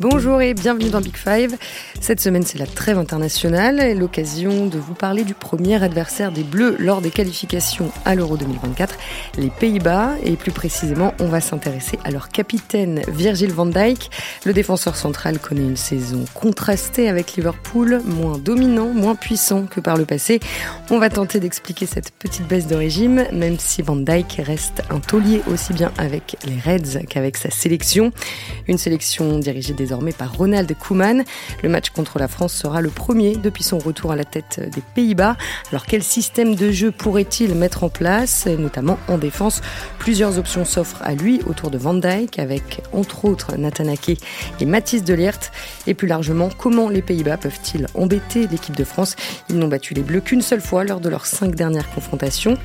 Bonjour et bienvenue dans Big Five. Cette semaine, c'est la trêve internationale et l'occasion de vous parler du premier adversaire des Bleus lors des qualifications à l'Euro 2024, les Pays-Bas. Et plus précisément, on va s'intéresser à leur capitaine Virgil van Dijk. Le défenseur central connaît une saison contrastée avec Liverpool, moins dominant, moins puissant que par le passé. On va tenter d'expliquer cette petite baisse de régime, même si van Dijk reste un taulier aussi bien avec les Reds qu'avec sa sélection. Une sélection dirigée des désormais par Ronald Koeman. Le match contre la France sera le premier depuis son retour à la tête des Pays-Bas. Alors quel système de jeu pourrait-il mettre en place, notamment en défense Plusieurs options s'offrent à lui autour de Van Dijk, avec entre autres Nathan Ake et Mathis Delierт. Et plus largement, comment les Pays-Bas peuvent-ils embêter l'équipe de France? Ils n'ont battu les Bleus qu'une seule fois lors de leurs cinq dernières confrontations.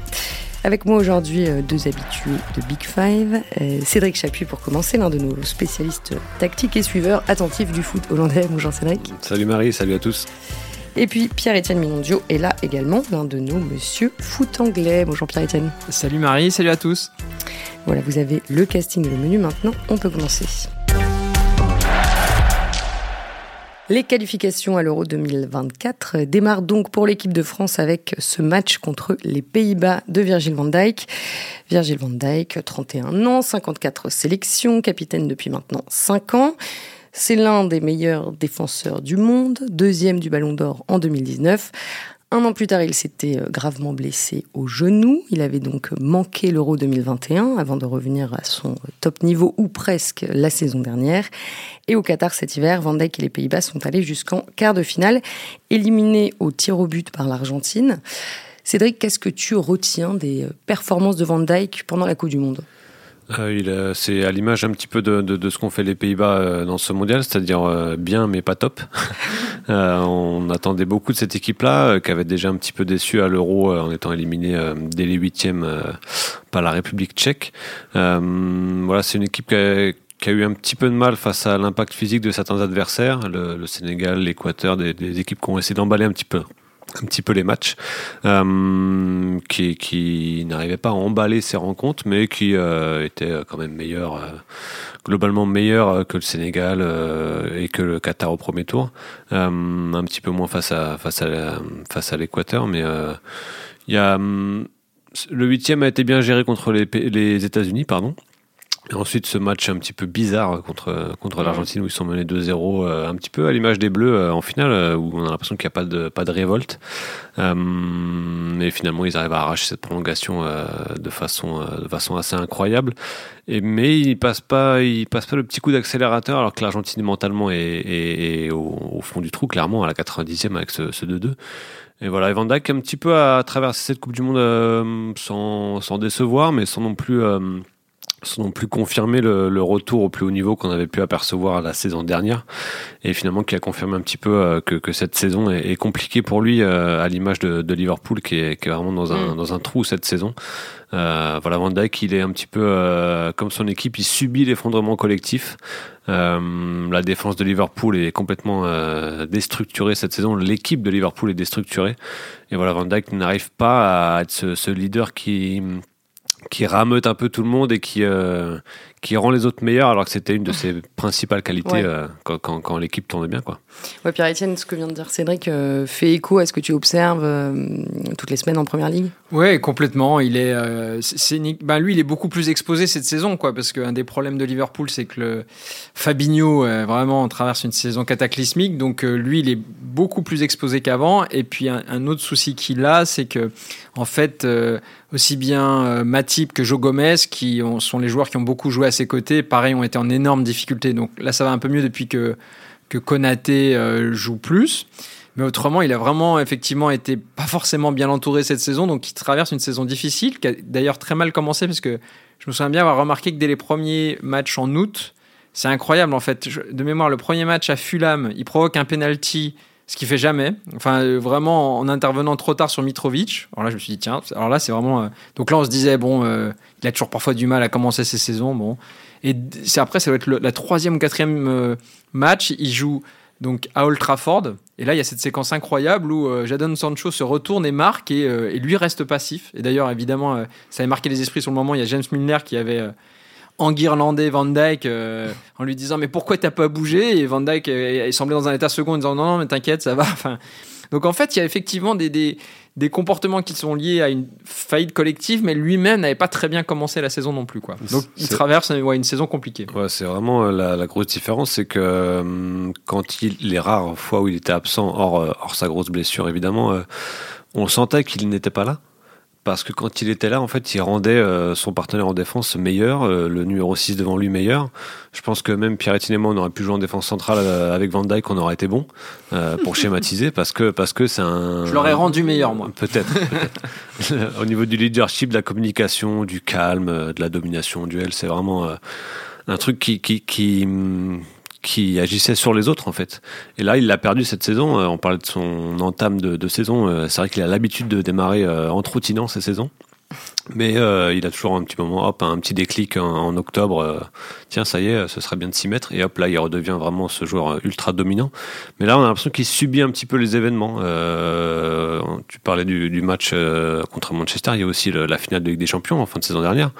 Avec moi aujourd'hui, euh, deux habitués de Big Five. Euh, Cédric Chapuis pour commencer, l'un de nos spécialistes tactiques et suiveurs attentifs du foot hollandais. Bonjour Cédric. Salut Marie, salut à tous. Et puis Pierre-Étienne Minondio est là également, l'un de nos monsieur foot anglais. Bonjour Pierre-Étienne. Salut Marie, salut à tous. Voilà, vous avez le casting et le menu maintenant, on peut commencer. Les qualifications à l'Euro 2024 démarrent donc pour l'équipe de France avec ce match contre les Pays-Bas de Virgil van Dijk. Virgil van Dijk, 31 ans, 54 sélections, capitaine depuis maintenant 5 ans. C'est l'un des meilleurs défenseurs du monde, deuxième du Ballon d'Or en 2019. Un an plus tard, il s'était euh, gravement blessé au genou. Il avait donc manqué l'Euro 2021 avant de revenir à son top niveau ou presque la saison dernière. Et au Qatar cet hiver, Van Dijk et les Pays-Bas sont allés jusqu'en quart de finale, éliminés au tir au but par l'Argentine. Cédric, qu'est-ce que tu retiens des performances de Van Dijk pendant la Coupe du Monde? Euh, c'est à l'image un petit peu de, ce qu'ont fait les Pays-Bas euh, dans ce mondial, c'est-à-dire euh, bien mais pas top. on attendait beaucoup de cette équipe-là, qui avait déjà un petit peu déçu à l'Euro en étant éliminé dès les huitièmes par la République tchèque. voilà, c'est une équipe qui a, eu un petit peu de mal face à l'impact physique de certains adversaires, le, Sénégal, l'Équateur, des, des, équipes qui ont essayé d'emballer un petit peu un petit peu les matchs, euh, qui, qui n'arrivait pas à emballer ces rencontres, mais qui euh, était quand même meilleur, euh, globalement meilleur que le Sénégal et que le Qatar au premier tour. un petit peu moins face à face à face à l'Équateur, mais il y a le huitième a été bien géré contre les, les États-Unis, pardon. Et ensuite, ce match un petit peu bizarre contre, contre l'Argentine où ils sont menés 2-0, euh, un petit peu à l'image des Bleus euh, en finale, euh, où on a l'impression qu'il n'y a pas de, pas de révolte. mais finalement, ils arrivent à arracher cette prolongation de, façon, de façon assez incroyable. Et, mais ils ne passent, pas, ils passent pas le petit coup d'accélérateur, alors que l'Argentine mentalement est, au, fond du trou, clairement, à la 90e avec ce, 2-2. Et voilà, Evan Dijk un petit peu à traverser cette Coupe du Monde sans, sans décevoir, mais sans non plus sans non plus confirmer le, retour au plus haut niveau qu'on avait pu apercevoir la saison dernière et finalement qui a confirmé un petit peu euh, que, cette saison est, compliquée pour lui euh, à l'image de, Liverpool qui est, vraiment dans un, mm. dans un trou cette saison. Euh, voilà, Van Dijk, il est un petit peu comme son équipe, il subit l'effondrement collectif. la défense de Liverpool est complètement déstructurée cette saison. L'équipe de Liverpool est déstructurée. Et voilà, Van Dijk n'arrive pas à être ce leader qui, qui rameute un peu tout le monde et qui, euh, qui rend les autres meilleurs alors que c'était une de ses principales qualités euh, quand, quand, l'équipe tournait bien. Quoi. Ouais, Pierre-Etienne, ce que vient de dire Cédric euh, fait écho à ce que tu observes euh, toutes les semaines en première ligue Oui, complètement. Il est, c'est, ben, lui, il est beaucoup plus exposé cette saison quoi, parce qu'un des problèmes de Liverpool, c'est que le Fabinho vraiment traverse une saison cataclysmique. Donc lui, il est beaucoup plus exposé qu'avant. Et puis un, autre souci qu'il a, c'est que en fait, aussi bien Matip que Joe Gomez, qui sont les joueurs qui ont beaucoup joué à ses côtés, pareil, ont été en énorme difficulté. Donc là, ça va un peu mieux depuis que, que Konaté euh, joue plus. Mais autrement, il a vraiment effectivement été pas forcément bien entouré cette saison, donc il traverse une saison difficile, qui a d'ailleurs très mal commencé, parce que je me souviens bien avoir remarqué que dès les premiers matchs en août, c'est incroyable en fait. De mémoire, le premier match à Fulham, il provoque un penalty, ce qu'il fait jamais. Enfin, euh, vraiment en intervenant trop tard sur Mitrovic. Alors là, je me suis dit tiens, alors là, c'est vraiment. Euh, donc là, on se disait bon, il a toujours parfois du mal à commencer ses saisons. Bon, et c'est après, ça va être la troisième ou quatrième euh, match. Il joue donc à Old Trafford. Et là, il y a cette séquence incroyable où euh, Jadon Sancho se retourne et marque et, euh, lui reste passif. Et d'ailleurs, évidemment, ça avait marqué les esprits sur le moment. Il y a James Milner qui avait enguirlander Van Dyke en lui disant mais pourquoi t'as pas bougé? Et Van Dyke il semblait dans un état second en disant non non mais t'inquiète ça va enfin donc en fait il y a effectivement des, des, des comportements qui sont liés à une faillite collective, mais lui-même n'avait pas très bien commencé la saison non plus. Quoi. Donc il traverse une saison compliquée. Ouais, c'est vraiment la, la, grosse différence, c'est que hum, quand il, les rares fois où il était absent, hors, hors sa grosse blessure évidemment, on sentait qu'il n'était pas là parce que quand il était là, en fait, il rendait euh, son partenaire en défense meilleur, euh, le numéro 6 devant lui meilleur. Je pense que même Pierre et moi, on aurait pu jouer en défense centrale euh, avec Van Dyke, on aurait été bon pour schématiser, parce que parce que c'est un. Je l'aurais rendu meilleur, moi. Peut-être. Au niveau du leadership, de la communication, du calme, de la domination, duel, c'est vraiment un truc qui qui, qui qui agissait sur les autres en fait. Et là, il l'a perdu cette saison. Euh, on parlait de son entame de, saison. Euh, c'est vrai qu'il a l'habitude de démarrer euh, en trottinant ces saisons. Mais euh, il a toujours un petit moment, hop, un petit déclic en, octobre. Euh, tiens, ça y est, ce serait bien de s'y mettre. Et hop, là, il redevient vraiment ce joueur ultra dominant. Mais là, on a l'impression qu'il subit un petit peu les événements. Euh, tu parlais du, match euh, contre Manchester. Il y a aussi la finale de Ligue des Champions en fin de saison dernière,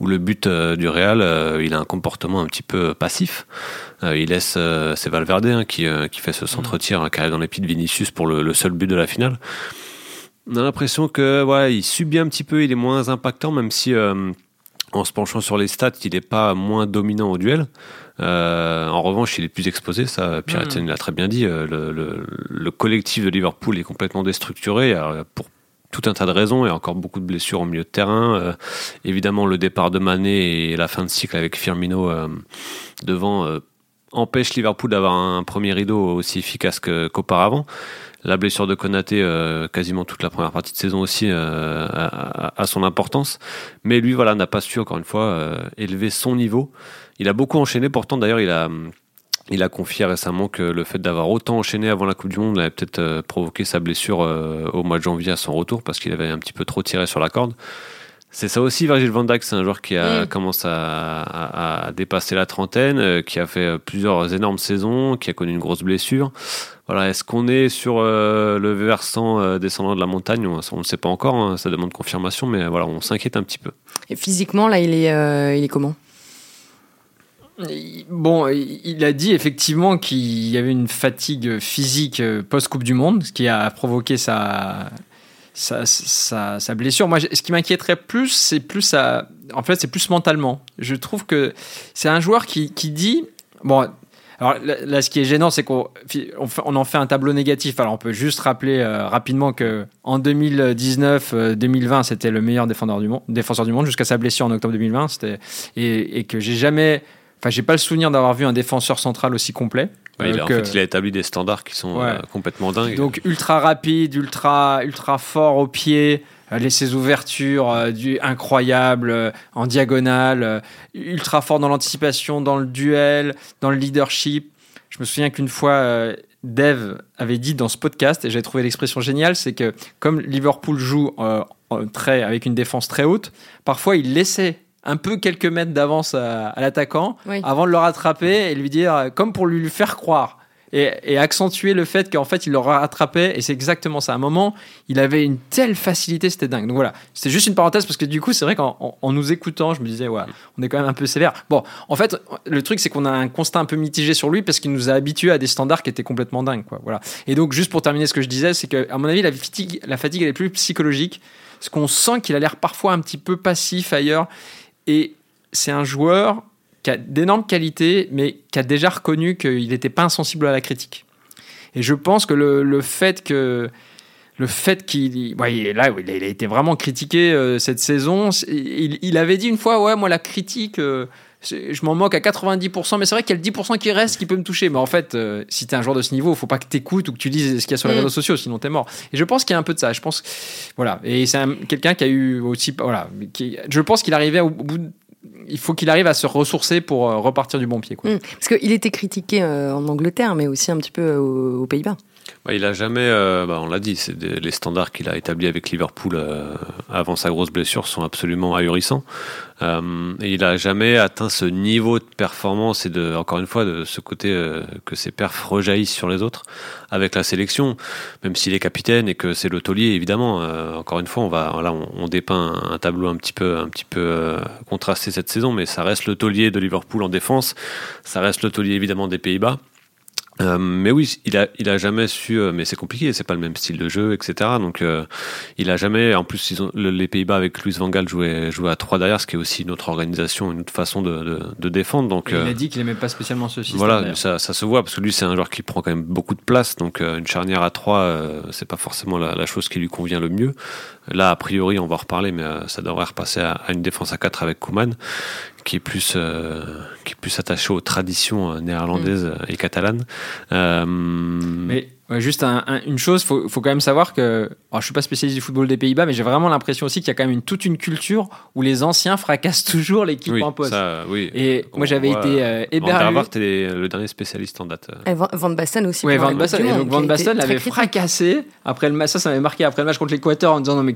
où le but euh, du Real, il a un comportement un petit peu passif. il laisse, c'est Valverde hein, qui, qui fait ce centre-tir hein, qui arrive dans les pieds de Vinicius pour le seul but de la finale on a l'impression que voilà, il subit un petit peu, il est moins impactant, même si euh, en se penchant sur les stats, il n'est pas moins dominant au duel. Euh, en revanche, il est plus exposé, ça Pierre mm. l'a très bien dit. Euh, le, le, collectif de Liverpool est complètement déstructuré pour tout un tas de raisons. Il y a encore beaucoup de blessures au milieu de terrain. évidemment, le départ de Mané et la fin de cycle avec Firmino devant empêche Liverpool d'avoir un premier rideau aussi efficace qu'auparavant. La blessure de Konaté, euh, quasiment toute la première partie de saison aussi, euh, a, son importance. Mais lui, voilà, n'a pas su encore une fois euh, élever son niveau. Il a beaucoup enchaîné. Pourtant, d'ailleurs, il a, il a confié récemment que le fait d'avoir autant enchaîné avant la Coupe du Monde avait peut-être provoqué sa blessure au mois de janvier à son retour parce qu'il avait un petit peu trop tiré sur la corde. C'est ça aussi, Virgil van Dijk, c'est un joueur qui a commencé à, dépasser la trentaine, qui a fait plusieurs énormes saisons, qui a connu une grosse blessure. Voilà, est-ce qu'on est sur euh, le versant euh, descendant de la montagne? On ne sait pas encore, hein, ça demande confirmation, mais voilà, on s'inquiète un petit peu. Et physiquement, là, il est, euh, il est comment? Bon, il a dit effectivement qu'il y avait une fatigue physique post-Coupe du Monde, ce qui a provoqué sa, sa, sa, blessure. Moi, ce qui m'inquiéterait plus, c'est plus ça. En fait, c'est plus mentalement. Je trouve que c'est un joueur qui, qui dit. Bon, alors là, ce qui est gênant, c'est qu'on on, en fait un tableau négatif. Alors on peut juste rappeler euh, rapidement que en 2019-2020, euh, c'était le meilleur défenseur du monde, défenseur du monde jusqu'à sa blessure en octobre 2020. C'était et, et, que j'ai jamais, enfin j'ai pas le souvenir d'avoir vu un défenseur central aussi complet. Il, a, en fait, il a établi des standards qui sont euh, complètement dingues. Donc ultra rapide, ultra ultra fort au pied. Euh, ses ouvertures euh, du incroyable euh, en diagonale, ultra fort dans l'anticipation, dans le duel, dans le leadership. Je me souviens qu'une fois, Dev avait dit dans ce podcast, et j'ai trouvé l'expression géniale, c'est que comme Liverpool joue très, avec une défense très haute, parfois il laissait un peu quelques mètres d'avance à, l'attaquant avant de le rattraper et lui dire, comme pour lui faire croire et, accentuer le fait qu'en fait il l'aura rattrapé et c'est exactement ça. À un moment, il avait une telle facilité, c'était dingue. Donc voilà, c'était juste une parenthèse parce que du coup, c'est vrai qu'en nous écoutant, je me disais, ouais, on est quand même un peu sévère. Bon, en fait, le truc, c'est qu'on a un constat un peu mitigé sur lui parce qu'il nous a habitués à des standards qui étaient complètement dingues, quoi. Voilà. Et donc, juste pour terminer ce que je disais, c'est qu'à mon avis, la fatigue, la fatigue, elle est plus psychologique parce qu'on sent qu'il a l'air parfois un petit peu passif ailleurs et c'est un joueur qui a d'énormes qualités, mais qui a déjà reconnu qu'il n'était pas insensible à la critique. Et je pense que le, fait que le fait qu'il ouais, là il a été vraiment critiqué euh, cette saison il, il, avait dit une fois ouais moi la critique euh, je m'en moque à 90% mais c'est vrai qu'il y a le 10% qui reste qui peut me toucher mais en fait euh, si tu es un joueur de ce niveau il faut pas que tu écoutes ou que tu lises ce qu'il y a sur les mm. réseaux sociaux sinon tu es mort et je pense qu'il y a un peu de ça je pense voilà et c'est quelqu'un qui a eu aussi voilà qui, je pense qu'il arrivait au bout de il faut qu'il arrive à se ressourcer pour euh, repartir du bon pied. Quoi. Mmh. parce qu'il était critiqué euh, en Angleterre, mais aussi un petit peu euh, aux, Pays-Bas. Bah, il a jamais, euh, bah, on l'a dit, c'est les standards qu'il a établis avec Liverpool euh, avant sa grosse blessure sont absolument ahurissants. Euh, et il a jamais atteint ce niveau de performance et de, encore une fois, de ce côté que ses perfs rejaillissent sur les autres avec la sélection, même s'il est capitaine et que c'est le taulier, évidemment. encore une fois, on va, là, on, dépeint un tableau un petit peu, un petit peu contrasté cette saison, mais ça reste le taulier de Liverpool en défense, ça reste le taulier évidemment des Pays-Bas. Euh, mais oui, il a, il a jamais su. Euh, mais c'est compliqué, c'est pas le même style de jeu, etc. Donc, euh, il a jamais. En plus, ils ont, les Pays-Bas avec Luis Van Gaal jouaient, jouaient à trois derrière, ce qui est aussi une autre organisation, une autre façon de, de, de défendre. Donc, il a dit qu'il aimait pas spécialement ce système. Voilà, ça, ça, se voit parce que lui, c'est un joueur qui prend quand même beaucoup de place. Donc, une charnière à trois, c'est pas forcément la, la, chose qui lui convient le mieux. Là, a priori, on va en reparler, mais ça devrait repasser à, à une défense à 4 avec Kuman, qui est plus euh, qui est plus attaché aux traditions euh, néerlandaises mm. et catalanes. Euh, mais juste une chose, faut, faut quand même savoir que, alors je suis pas spécialiste du football des Pays-Bas, mais j'ai vraiment l'impression aussi qu'il y a quand même une, toute une culture où les anciens fracassent toujours l'équipe en poste. oui. Et moi j'avais été euh, hébergé. Van est le dernier spécialiste en date. Et Van Basten aussi. Oui, Van Basten. donc Van Basten l'avait fracassé après le match. Ça, ça m'avait marqué après le match contre l'Équateur en disant non mais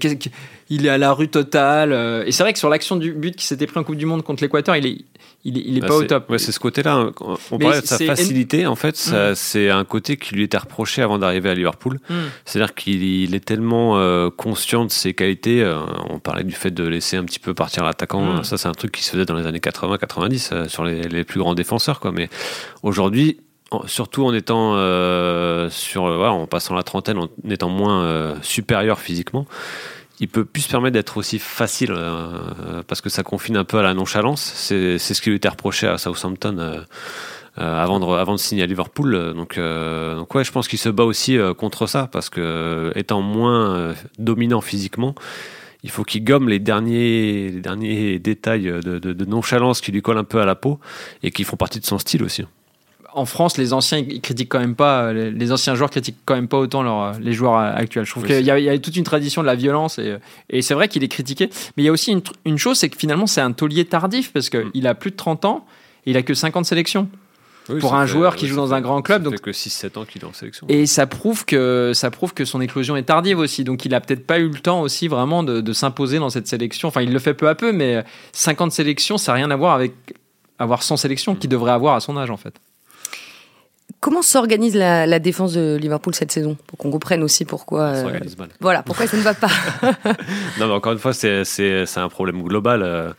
il est à la rue totale. Euh. Et c'est vrai que sur l'action du but qui s'était pris en Coupe du Monde contre l'Équateur, il est il est, bah, pas au top. Ouais, c'est ce côté-là. Hein. On parlait de sa facilité. En fait, mm. c'est un côté qui lui était reproché avant d'arriver à Liverpool. Mm. C'est-à-dire qu'il est tellement euh, conscient de ses qualités. Euh, on parlait du fait de laisser un petit peu partir l'attaquant. Mm. Ça, c'est un truc qui se faisait dans les années 80-90 euh, sur les, les, plus grands défenseurs. Quoi. Mais aujourd'hui, surtout en étant sur, en passant la trentaine, en étant moins supérieur physiquement il peut plus se permettre d'être aussi facile euh, parce que ça confine un peu à la nonchalance. C'est ce qui lui était reproché à Southampton euh, avant, de, avant de signer à Liverpool. Donc, donc ouais, je pense qu'il se bat aussi contre ça parce que étant moins dominant physiquement, il faut qu'il gomme les derniers, les derniers détails de, de, de, nonchalance qui lui collent un peu à la peau et qui font partie de son style aussi en France, les anciens, ils critiquent quand même pas, les, anciens joueurs critiquent quand même pas autant leur, les joueurs actuels. Je trouve qu'il y, a toute une tradition de la violence et, c'est vrai qu'il est critiqué. Mais il y a aussi une, chose, c'est que finalement, c'est un taulier tardif parce qu'il a plus de 30 ans et il a que 50 sélections. Pour un joueur qui joue dans un grand club. Donc que 6-7 ans qu'il est en sélection. Et ça prouve, que, ça prouve que son éclosion est tardive aussi. Donc il a peut-être pas eu le temps aussi vraiment de, de s'imposer dans cette sélection. Enfin, il le fait peu à peu, mais 50 sélections, ça n'a rien à voir avec avoir 100 sélections qu'il devrait avoir à son âge en fait. Comment s'organise la, défense de Liverpool cette saison Pour qu'on comprenne aussi pourquoi. Euh, voilà, pourquoi ça ne va pas. non, mais encore une fois, c'est un problème global. Euh,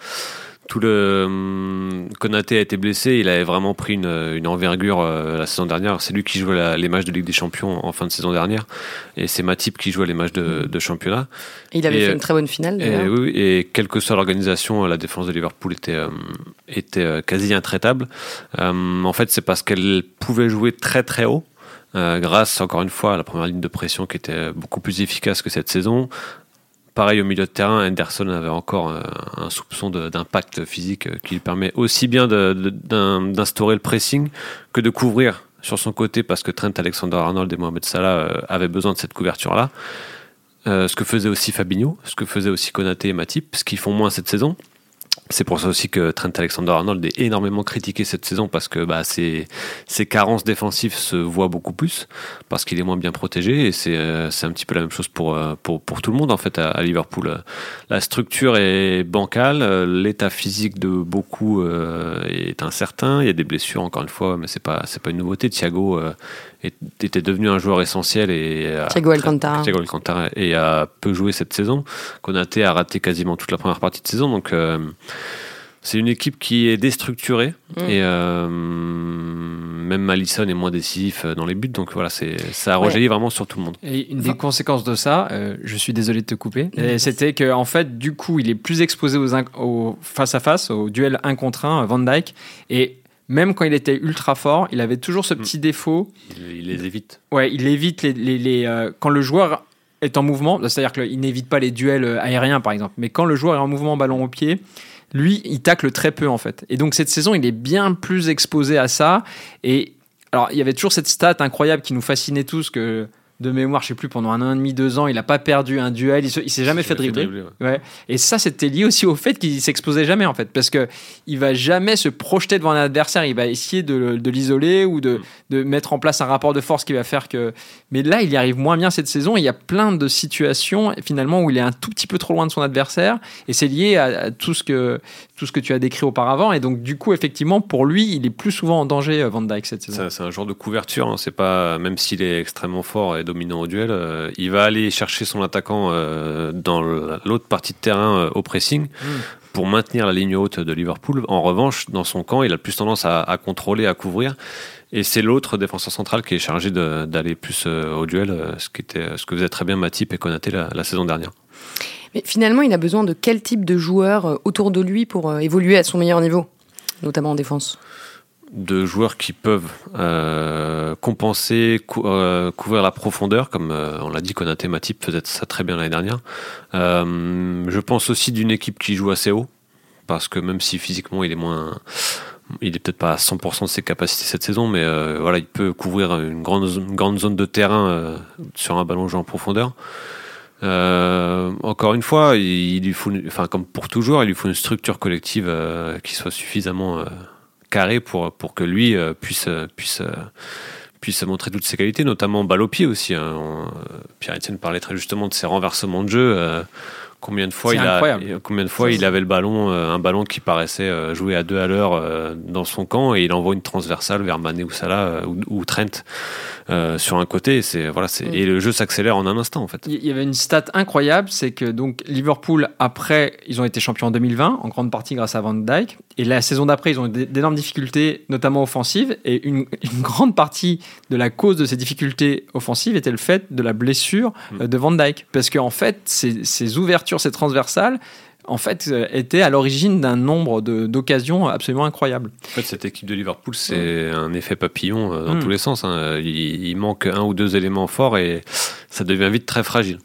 tout le hum, Konaté a été blessé, il avait vraiment pris une, une envergure euh, la saison dernière. C'est lui qui jouait les matchs de Ligue des Champions en fin de saison dernière, et c'est Matip qui jouait les matchs de, de championnat. il avait fait une très bonne finale. Et, oui, et quelle que soit l'organisation, la défense de Liverpool était euh, était euh, quasi intraitable. en fait, c'est parce qu'elle pouvait jouer très très haut. grâce encore une fois à la première ligne de pression qui était beaucoup plus efficace que cette saison, Pareil au milieu de terrain, Henderson avait encore euh, un soupçon d'impact physique euh, qui lui permet aussi bien d'instaurer le pressing que de couvrir sur son côté parce que Trent Alexander-Arnold et Mohamed Salah euh, avaient besoin de cette couverture-là. ce que faisait aussi Fabinho, ce que faisait aussi Konaté et Matip, ce qu'ils font moins cette saison. C'est pour ça aussi que Trent Alexander-Arnold est énormément critiqué cette saison parce que bah, ses, carences défensives se voient beaucoup plus parce qu'il est moins bien protégé et c'est euh, un petit peu la même chose pour, euh, pour, pour, tout le monde en fait à, Liverpool. La structure est bancale, l'état physique de beaucoup euh, est incertain, il y a des blessures encore une fois, mais c'est pas pas une nouveauté. Thiago était devenu un joueur essentiel et Thiago Alcantara. Thiago Alcantara et a peu joué cette saison. Konaté a raté quasiment toute la première partie de saison donc c'est une équipe qui est déstructurée mm. et euh, même Malisson est moins décisif euh, dans les buts. Donc voilà, c'est ça a rejailli vraiment sur tout le monde. Et une des conséquences de ça, euh, je suis désolé de te couper, c'était que en fait, du coup, il est plus exposé aux, face à face, au duel 1 contre 1, Van Dyke. Et même quand il était ultra fort, il avait toujours ce mm. petit défaut. Il, les évite. Ouais, il évite les, les, quand le joueur est en mouvement, c'est-à-dire qu'il n'évite pas les duels aériens par exemple, mais quand le joueur est en mouvement ballon au pied, lui, il tacle très peu en fait. Et donc cette saison, il est bien plus exposé à ça. Et alors, il y avait toujours cette stat incroyable qui nous fascinait tous que de mémoire, je sais plus, pendant un an et demi, deux ans, il n'a pas perdu un duel, il, ne s'est jamais fait dribbler. ouais. Et ça, c'était lié aussi au fait qu'il s'exposait jamais, en fait, parce que il va jamais se projeter devant un adversaire, il va essayer de, l'isoler ou de, de, mettre en place un rapport de force qui va faire que. Mais là, il y arrive moins bien cette saison. il y a plein de situations, finalement, où il est un tout petit peu trop loin de son adversaire, et c'est lié à, tout ce que tout ce que tu as décrit auparavant. Et donc, du coup, effectivement, pour lui, il est plus souvent en danger, euh, Van Dyke, cette saison. C'est un genre de couverture. Hein. C'est pas, même s'il est extrêmement fort et dominant au duel, euh, il va aller chercher son attaquant euh, dans l'autre partie de terrain au pressing. Hmm. Pour maintenir la ligne haute de Liverpool. En revanche, dans son camp, il a plus tendance à, contrôler, à couvrir. Et c'est l'autre défenseur central qui est chargé d'aller plus au duel, ce, qui était, ce que faisait très bien Matip et Konaté la saison dernière. Mais finalement, il a besoin de quel type de joueurs euh, autour de lui pour euh, évoluer à son meilleur niveau, notamment en défense? De joueurs qui peuvent euh, compenser, couvrir la profondeur, comme on l'a dit, Konaté Matip faisait ça très bien l'année dernière. je pense aussi d'une équipe qui joue assez haut, parce que même si physiquement il est moins, il est peut-être pas à 100% de ses capacités cette saison, mais voilà, il peut couvrir une grande, grande zone de terrain sur un ballon joué en profondeur. Euh, encore une fois, il, lui faut, enfin comme pour toujours, il lui faut une structure collective euh, qui soit suffisamment euh, carrée pour pour que lui puisse puisse puisse montrer toutes ses qualités, notamment balle au pied aussi. Hein. Pierre-Etienne parlait très justement de ses renversements de jeu. Combien de fois il a, combien de fois il avait le ballon, un ballon qui paraissait jouer à deux à l'heure dans son camp et il envoie une transversale vers Mané ou Salah ou, ou Trent. Euh, sur un côté. C'est voilà, c'est mm. et le jeu s'accélère en un instant en fait. Il y avait une stat incroyable, c'est que donc Liverpool après, ils ont été champions en 2020 en grande partie grâce à Van Dijk. Et la saison d'après, ils ont eu d'énormes difficultés, notamment offensives. Et une, grande partie de la cause de ces difficultés offensives était le fait de la blessure mm. de Van Dijk, parce qu'en fait, ces, ces ouvertures, ces transversales en fait, euh, était à l'origine d'un nombre d'occasions absolument incroyables. En fait, cette équipe de Liverpool, c'est un effet papillon euh, dans hmm. tous les sens. Hein. Il, manque un ou deux éléments forts et ça devient vite très fragile.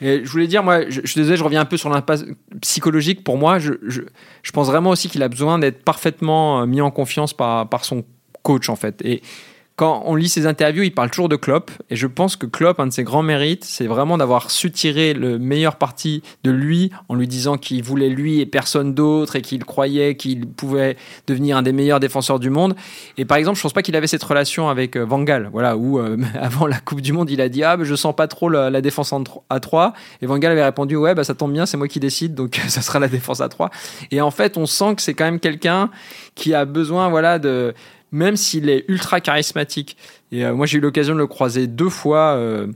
Et je voulais dire, moi, je, je, je reviens un peu sur l'impasse psychologique. Pour moi, je, je, je pense vraiment aussi qu'il a besoin d'être parfaitement euh, mis en confiance par, par son coach, en fait. Et quand on lit ses interviews, il parle toujours de Klopp. Et je pense que Klopp, un de ses grands mérites, c'est vraiment d'avoir su tirer le meilleur parti de lui en lui disant qu'il voulait lui et personne d'autre et qu'il croyait qu'il pouvait devenir un des meilleurs défenseurs du monde. Et par exemple, je pense pas qu'il avait cette relation avec euh, Van Gaal, voilà, où euh, avant la Coupe du Monde, il a dit Ah, mais je sens pas trop la, défense à 3. Et Van Gaal avait répondu Ouais, bah, ça tombe bien, c'est moi qui décide, donc ça sera la défense à 3. Et en fait, on sent que c'est quand même quelqu'un qui a besoin, voilà, de même s'il est ultra charismatique. Et euh, moi, j'ai eu l'occasion de le croiser deux fois. Euh,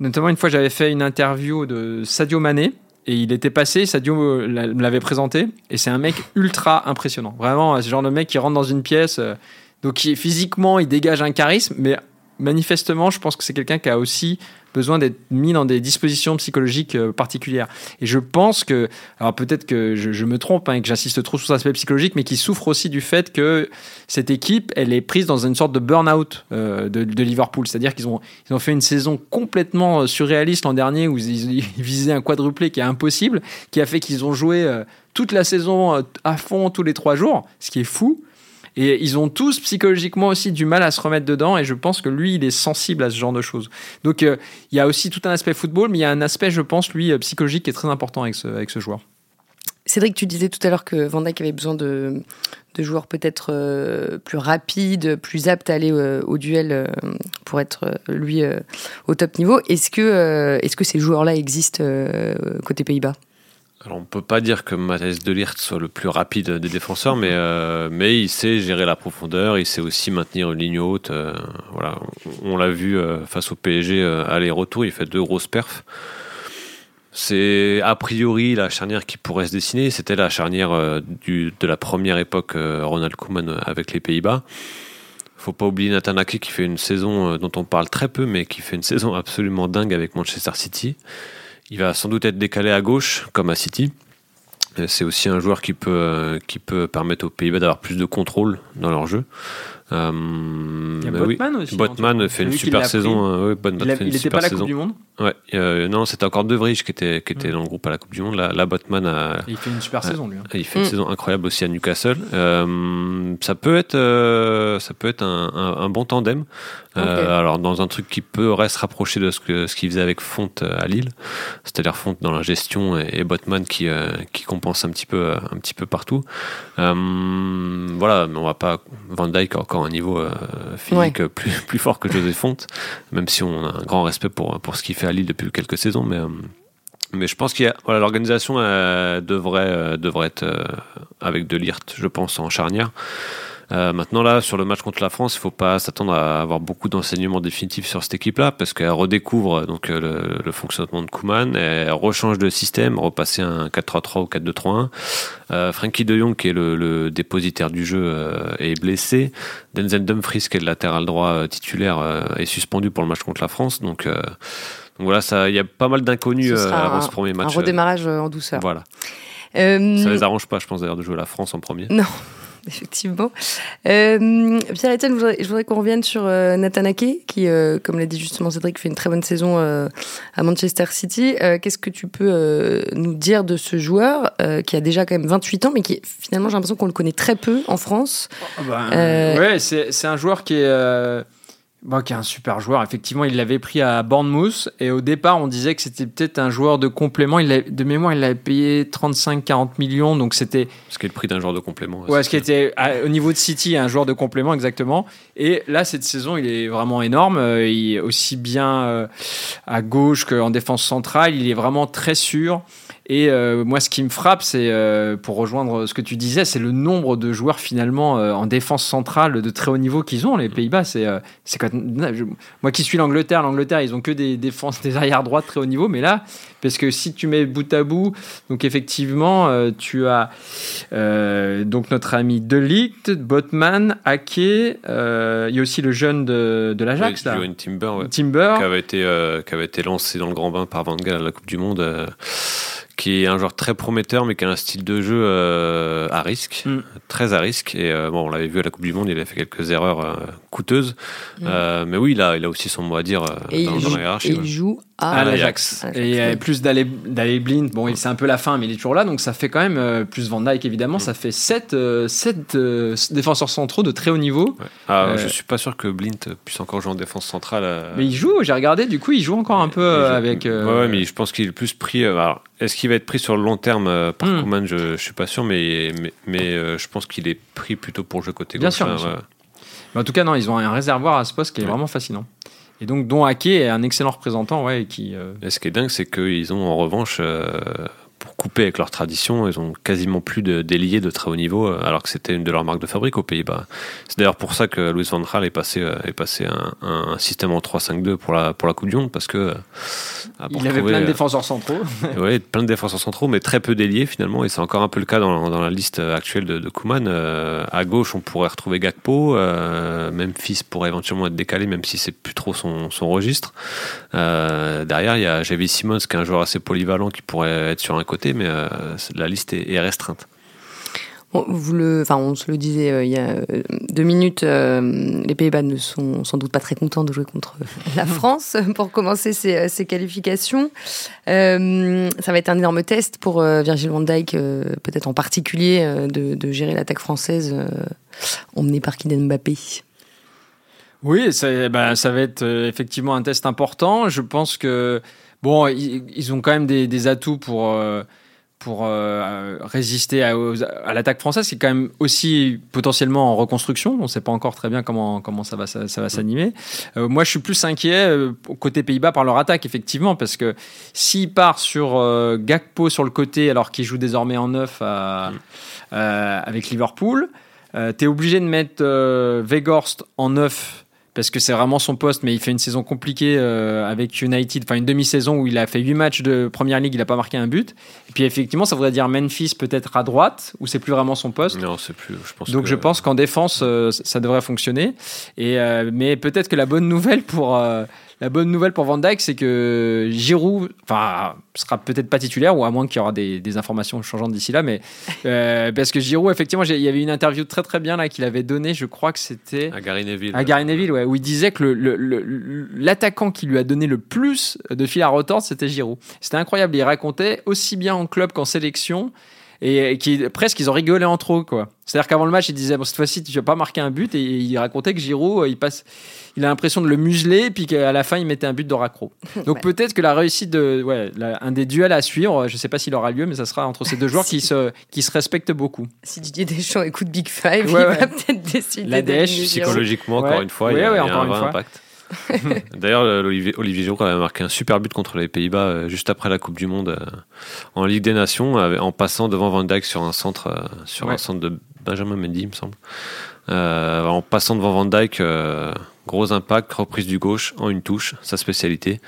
notamment, une fois, j'avais fait une interview de Sadio Mané. Et il était passé, Sadio me l'avait présenté. Et c'est un mec ultra impressionnant. Vraiment, ce genre de mec qui rentre dans une pièce. Euh, donc, physiquement, il dégage un charisme. Mais manifestement, je pense que c'est quelqu'un qui a aussi besoin d'être mis dans des dispositions psychologiques euh, particulières. Et je pense que, alors peut-être que je, me trompe hein, et que j'insiste trop sur cet aspect psychologique, mais qui souffre aussi du fait que cette équipe, elle est prise dans une sorte de burn-out euh, de, Liverpool. C'est-à-dire qu'ils ont, ils ont fait une saison complètement euh, surréaliste l'an dernier où ils, visaient un quadruplé qui est impossible, qui a fait qu'ils ont joué toute la saison à fond tous les trois jours, ce qui est fou. Et ils ont tous psychologiquement aussi du mal à se remettre dedans. Et je pense que lui, il est sensible à ce genre de choses. Donc euh, il y a aussi tout un aspect football, mais il y a un aspect, je pense, lui, euh, psychologique qui est très important avec ce, joueur. Cédric, tu disais tout à l'heure que Van Dijk avait besoin de, joueurs peut-être euh, plus rapides, plus aptes à aller au duel pour être lui au top niveau. Est-ce que ces joueurs-là existent côté Pays-Bas? On peut pas dire que Matthijs de soit le plus rapide des défenseurs, mais, euh, mais il sait gérer la profondeur, il sait aussi maintenir une ligne haute. Euh, on, l'a vu euh, face au PSG aller-retour, il fait deux grosses perfs. C'est a priori la charnière qui pourrait se dessiner. C'était la charnière de la première époque Ronald Koeman avec les Pays-Bas. Faut pas oublier Nathan Ake qui fait une saison dont on parle très peu, mais qui fait une saison absolument dingue avec Manchester City. Il va sans doute être décalé à gauche, comme à City. C'est aussi un joueur qui peut, qui peut permettre aux Pays-Bas d'avoir plus de contrôle dans leur jeu. Il y a Botman aussi. Botman fait une super saison. oui, Botman il n'était pas à la Coupe du Monde Ouais, non, c'était encore De Vrij qui était, qui était mm. dans le groupe à la Coupe du Monde. La, Botman a. il fait une super saison, lui. Hein. Il fait une mm. saison incroyable aussi à Newcastle. Euh, ça peut être, euh, ça peut être un, un, bon tandem. Euh, alors, dans un truc qui peut rester rapproché de ce qu'il ce qu'il faisait avec Fonte à Lille, c'est-à-dire Fonte dans la gestion et, Botman qui, qui compense un petit peu, un petit peu partout. voilà, mais on va pas. Van Dyke a encore un niveau physique plus, plus fort que José Fonte, même si on a un grand respect pour, pour ce qu'il fait à Lille depuis quelques saisons, mais, euh, mais je pense qu'il voilà, l'organisation euh, devrait, euh, devrait être avec de Lirt, je pense, en charnière. Maintenant là, sur le match contre la France, il ne faut pas s'attendre à avoir beaucoup d'enseignements définitifs sur cette équipe-là, parce qu'elle redécouvre donc le, fonctionnement de Kuman, elle rechange de système, repasser un 4-3-3 ou 4-2-3-1. Frankie De Jong, qui est le, dépositaire du jeu, est blessé. Denzel Dumfries, qui est le latéral droit titulaire, est suspendu pour le match contre la France. Donc donc voilà, il y a pas mal d'inconnus euh, avant ce premier match. Un redémarrage euh, en douceur. Voilà. Euh, ça les arrange pas, je pense d'ailleurs, de jouer la France en premier. Non, effectivement. Euh, Pierre-Etienne, je voudrais, qu'on revienne sur Nathan Ake, qui, comme l'a dit justement Cédric, fait une très bonne saison à Manchester City. Qu'est-ce que tu peux nous dire de ce joueur qui a déjà quand même 28 ans, mais qui finalement j'ai l'impression qu'on le connaît très peu en France? Bah, Ouais, c'est un joueur qui est Bon, qui est un super joueur. Effectivement, il l'avait pris à Bournemouth. Et au départ, on disait que c'était peut-être un joueur de complément. Il de mémoire, il l'avait payé 35-40 millions. Donc c'était. Ce qui est le prix d'un joueur de complément. Ouais, ce qui était au niveau de City, un joueur de complément, exactement. Et là, cette saison, il est vraiment énorme. Euh, il est aussi bien euh, à gauche qu'en défense centrale. Il est vraiment très sûr. Et euh, moi, ce qui me frappe, c'est, euh, pour rejoindre ce que tu disais, c'est le nombre de joueurs finalement euh, en défense centrale de très haut niveau qu'ils ont, les Pays-Bas. C'est, c'est quand moi qui suis l'Angleterre, l'Angleterre, ils ont que des défenses, des arrières droits de très haut niveau. Mais là, parce que si tu mets bout à bout, donc effectivement, tu as donc notre ami Delict, Botman, Ake, il y a aussi le jeune de, de l'Ajax. Timber, Timber. Qui avait, été, qui avait été lancé dans le grand bain par Van Gaal à la Coupe du Monde qui est un joueur très prometteur, mais qui a un style de jeu euh, à risque, mm. très à risque. Et euh, bon, on l'avait vu à la Coupe du Monde, il a fait quelques erreurs euh, coûteuses. Mm. mais oui, il a, il a aussi son mot à dire dans, dans, la hiérarchie. Et il joue à, l'Ajax. Et plus d'aller blind. Bon, c'est un peu la fin, mais il est toujours là. Donc ça fait quand même, plus Van Dyke évidemment, mm. ça fait 7, 7 défenseurs centraux de très haut niveau. Ouais. Ah, je suis pas sûr que Blind puisse encore jouer en défense centrale. Mais il joue, j'ai regardé, du coup, il joue encore un peu avec. Ouais, mais je pense qu'il est plus pris. Est-ce qu'il va être pris sur le long terme euh, par hmm. Je ne suis pas sûr, mais, mais, euh, je pense qu'il est pris plutôt pour jouer côté bien Sûr, en tout cas, non, ils ont un réservoir à ce poste qui est vraiment fascinant. Et donc, Don Hake est un excellent représentant. Ouais, qui, euh, ce qui est dingue, c'est qu'ils ont en revanche pour couper avec leur tradition. Ils ont quasiment plus de déliés de très haut niveau, euh, alors que c'était une de leurs marques de fabrique aux Pays-Bas. C'est d'ailleurs pour ça que Louis van Gaal est passé, euh, est passé un, un, système en 3-5-2 pour la, pour la Coupe du Monde, parce que. Euh, il avait plein de défenseurs centraux. oui, plein de défenseurs centraux, mais très peu déliés finalement, et c'est encore un peu le cas dans, dans la liste actuelle de, de Kuman. à gauche, on pourrait retrouver Gakpo, Memphis pourrait éventuellement être décalé, même si c'est plus trop son, son registre. derrière, il y a Javi Simons, qui est un joueur assez polyvalent, qui pourrait être sur un côté, mais euh, la liste est, restreinte. vous le, enfin, on se le disait euh, il y a euh, deux minutes, les Pays-Bas ne sont sans doute pas très contents de jouer contre la France pour commencer ces, qualifications. ça va être un énorme test pour Virgil van Dijk, peut-être en particulier, de, gérer l'attaque française emmenée par Kylian Mbappé. Oui, ça, bah, ça va être effectivement un test important. Je pense que Bon, ils, ont quand même des, atouts pour, euh, pour euh, résister à, à l'attaque française, qui est quand même aussi potentiellement en reconstruction. On ne sait pas encore très bien comment, comment ça va, ça, va s'animer. Euh, moi, je suis plus inquiet côté Pays-Bas par leur attaque, effectivement, parce que s'ils partent sur Gakpo sur le côté, alors qu'il joue désormais en neuf mm. avec Liverpool, tu es obligé de mettre Weghorst en neuf parce que c'est vraiment son poste, mais il fait une saison compliquée euh, avec United, enfin une demi-saison où il a fait 8 matchs de Première Ligue, il n'a pas marqué un but. Et puis effectivement, ça voudrait dire Memphis peut-être à droite, où c'est plus vraiment son poste. Non, c'est plus. Je pense Donc je pense qu'en défense, euh, ça devrait fonctionner. Et, euh, mais peut-être que la bonne nouvelle pour la bonne nouvelle pour Van Dijk, c'est que Giroud, enfin, sera peut-être pas titulaire, ou à moins qu'il y aura des, des informations changeantes d'ici là, mais euh, parce que Giroud, effectivement, il y avait une interview très très bien là qu'il avait donnée, je crois que c'était à Gary Neville. À Gary Neville, ouais, où il disait que l'attaquant qui lui a donné le plus de fil à retordre, c'était Giroud. C'était incroyable. Il racontait aussi bien en club qu'en sélection et qui presque ils ont rigolé entre eux quoi. C'est-à-dire qu'avant le match, il disait bon cette fois-ci tu vas pas marquer un but et il racontait que Giroud il passe il a l'impression de le museler puis qu'à la fin il mettait un but de raccro. Donc peut-être que la réussite de ouais, un des duels à suivre, je sais pas s'il aura lieu mais ça sera entre ces deux joueurs qui se qui se respectent beaucoup. Si Didier Deschamps écoute Big Five, il va peut-être décider la psychologiquement encore une fois, il y a, un vrai impact. D'ailleurs, Olivier, Olivier Giroud avait marqué un super but contre les Pays-Bas euh, juste après la Coupe du Monde euh, en Ligue des Nations, en passant devant Van Dijk sur un centre, euh, sur un centre de Benjamin Mendy, il me semble. en passant devant Van Dijk, gros impact, reprise du gauche en une touche, sa spécialité.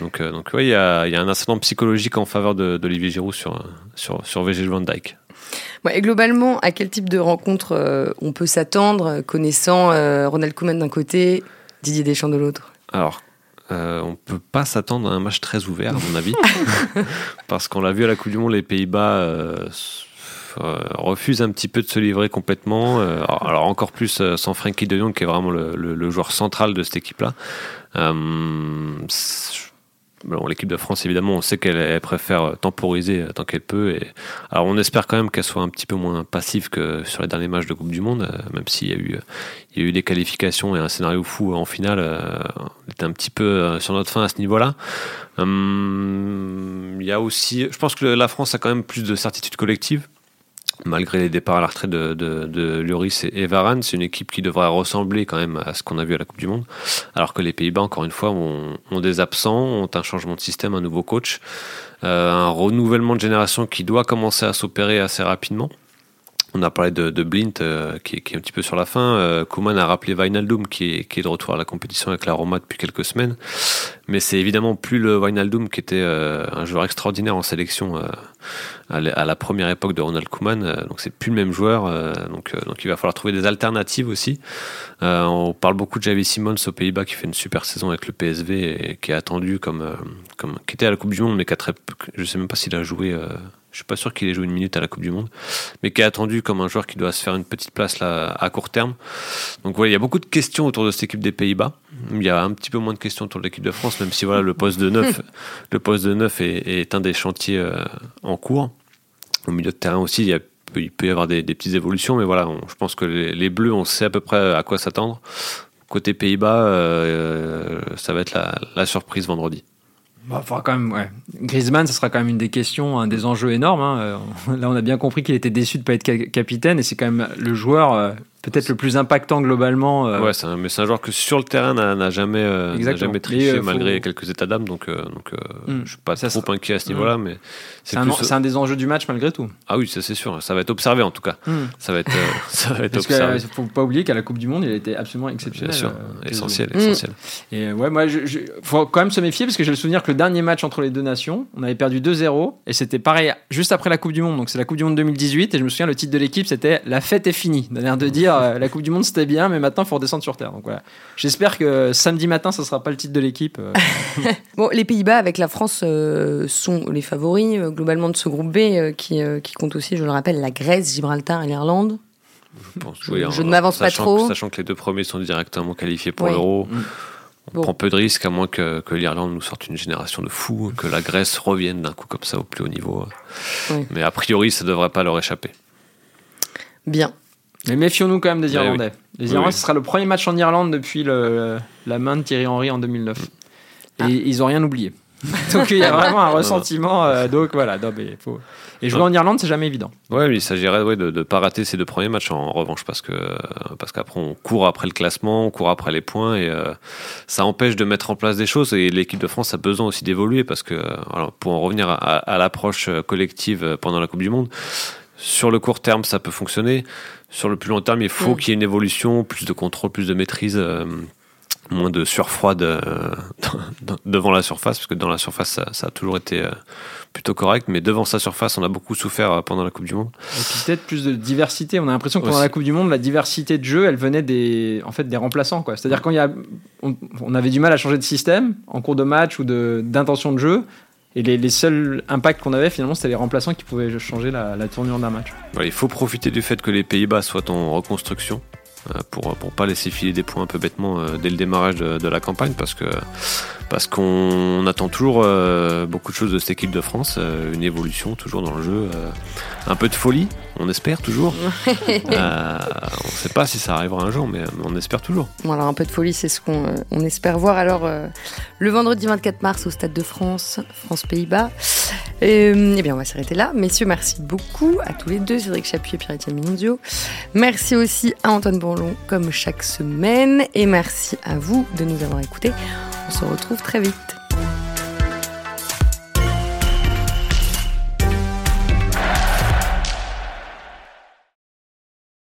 donc, donc il y, a, un ascendant psychologique en faveur d'Olivier Giroud sur, sur, sur VG Van Dijk. et globalement, à quel type de rencontre on peut s'attendre, connaissant Ronald Koeman d'un côté, Didier Deschamps de l'autre Alors, euh, on peut pas s'attendre à un match très ouvert, à mon avis. parce qu'on l'a vu à la Coupe du Monde, les Pays-Bas euh, euh, refusent un petit peu de se livrer complètement. Alors, encore plus sans Frankie de Jong, qui est vraiment le, le joueur central de cette équipe-là l'équipe de France, évidemment, on sait qu'elle préfère temporiser tant qu'elle peut. Alors, on espère quand même qu'elle soit un petit peu moins passive que sur les derniers matchs de Coupe du Monde, euh, même s'il y a eu, il y a eu des qualifications et un scénario fou en finale. Euh, on était un petit peu euh, sur notre fin à ce niveau-là. Hum, y a aussi, je pense que la France a quand même plus de certitude collective malgré les départs à la retraite de, de, Lloris et Varane, c'est une équipe qui devrait ressembler quand même à ce qu'on a vu à la Coupe du Monde. Alors que les Pays-Bas, encore une fois, ont, des absents, ont un changement de système, un nouveau coach, euh, un renouvellement de génération qui doit commencer à s'opérer assez rapidement. On a parlé de, Blint euh, qui, est un petit peu sur la fin. Euh, Kuman a rappelé Wijnaldum qui est, qui est de retour à la compétition avec la Roma depuis quelques semaines. Mais c'est évidemment plus le Wijnaldum qui était euh, un joueur extraordinaire en sélection à, la première époque de Ronald Koeman. donc c'est plus le même joueur. donc, il va falloir trouver des alternatives aussi. on parle beaucoup de Javi Simons aux Pays-Bas qui fait une super saison avec le PSV et qui est attendu comme, qui était à la Coupe du Monde mais qui a très, je sais même pas s'il a joué je suis pas sûr qu'il ait joué une minute à la Coupe du Monde, mais qui est attendu comme un joueur qui doit se faire une petite place là à court terme. Donc voilà, il y a beaucoup de questions autour de cette équipe des Pays-Bas. Il y a un petit peu moins de questions autour de l'équipe de France, même si voilà le poste de neuf, le poste de neuf est, un des chantiers euh, en cours. Au milieu de terrain aussi, il, peut y avoir des, petites évolutions, mais voilà, je pense que les, Bleus, on sait à peu près à quoi s'attendre. Côté Pays-Bas, euh, ça va être la surprise vendredi. Bah, quand même, ouais. Griezmann, ce sera quand même une des questions, un des enjeux énormes. Hein. Euh, là, on a bien compris qu'il était déçu de ne pas être capitaine et c'est quand même le joueur peut-être le plus impactant globalement. Euh. Ouais, un, mais c'est un joueur que sur le terrain n'a jamais, euh, jamais triché malgré quelques états d'âme, donc, euh, donc hmm. je suis pas trop inquiet à ce niveau-là. Hmm. mais C'est un, un, des enjeux du match malgré tout. Ah oui, ça c'est sûr, ça va être observé en tout cas. Hmm. Ça va être, ça va être Parce observé. Il faut pas oublier qu'à la Coupe du Monde, il a été absolument exceptionnel. Bien sûr, essentiel, essentiel. Et ouais, moi, il faut quand même se méfier parce que j'ai le souvenir que le dernier match entre les deux nations, on avait perdu 2-0 et c'était pareil juste après la Coupe du Monde, donc c'est la Coupe du Monde 2018 et je me souviens le titre de l'équipe c'était La fête est finie, d'ailleurs de dire la Coupe du Monde c'était bien, mais maintenant il faut redescendre sur terre. Donc voilà. J'espère que samedi matin, ça sera pas le titre de l'équipe. Euh. bon, les Pays-Bas avec la France euh, sont les favoris euh, globalement de ce groupe B qui, qui, compte aussi, je le rappelle, la Grèce, Gibraltar et l'Irlande. Je, pense, je, ne m'avance pas trop. sachant que les deux premiers sont directement qualifiés pour l'Euro. Mm. On prend peu de risques à moins que, que l'Irlande nous sorte une génération de fous, que la Grèce revienne d'un coup comme ça au plus haut niveau. Mais a priori, ça ne devrait pas leur échapper. Bien. Mais méfions-nous quand même des Irlandais. Les Irlandais, ce sera le premier match en Irlande depuis le, la main de Thierry Henry en 2009. Et ah. ils n'ont rien oublié. donc il y a vraiment un ressentiment. Euh, donc voilà, faut... Et jouer en Irlande, c'est jamais évident. Ouais, mais il s'agirait ouais, de ne pas rater ces deux premiers matchs en, revanche, parce que parce qu'après on court après le classement, on court après les points, et euh, ça empêche de mettre en place des choses. Et l'équipe de France a besoin aussi d'évoluer, parce que pour en revenir à, à l'approche collective pendant la Coupe du Monde, sur le court terme, ça peut fonctionner. Sur le plus long terme, il faut qu'il y ait une évolution, plus de contrôle, plus de maîtrise. Euh, moins de surfroide euh, devant la surface, parce que dans la surface, ça, a toujours été euh, plutôt correct, mais devant sa surface, on a beaucoup souffert pendant la Coupe du Monde. Et puis peut-être plus de diversité. On a l'impression que pendant la Coupe du Monde, la diversité de jeu, elle venait des, en fait, des remplaçants. C'est-à-dire quand il y a, on, avait du mal à changer de système en cours de match ou d'intention de, jeu. Et les, seuls impacts qu'on avait finalement, c'était les remplaçants qui pouvaient changer la, tournure d'un match. il faut profiter du fait que les Pays-Bas soient en reconstruction euh, pour pour pas laisser filer des points un peu bêtement euh, dès le démarrage de, la campagne parce que parce qu'on attend toujours euh, beaucoup de choses de cette équipe de France, une évolution toujours dans le jeu, un peu de folie, on espère toujours. on ne sait pas si ça arrivera un jour, mais, on espère toujours. Bon, alors un peu de folie, c'est ce qu'on on espère voir. Alors le vendredi 24 mars au Stade de France, France-Pays-Bas. Eh bien, on va s'arrêter là. Messieurs, merci beaucoup à tous les deux, Cédric Chapuis et Pierre-Étienne Minondio. Merci aussi à Antoine Bourlon, comme chaque semaine. Et merci à vous de nous avoir écoutés. On se retrouve très vite.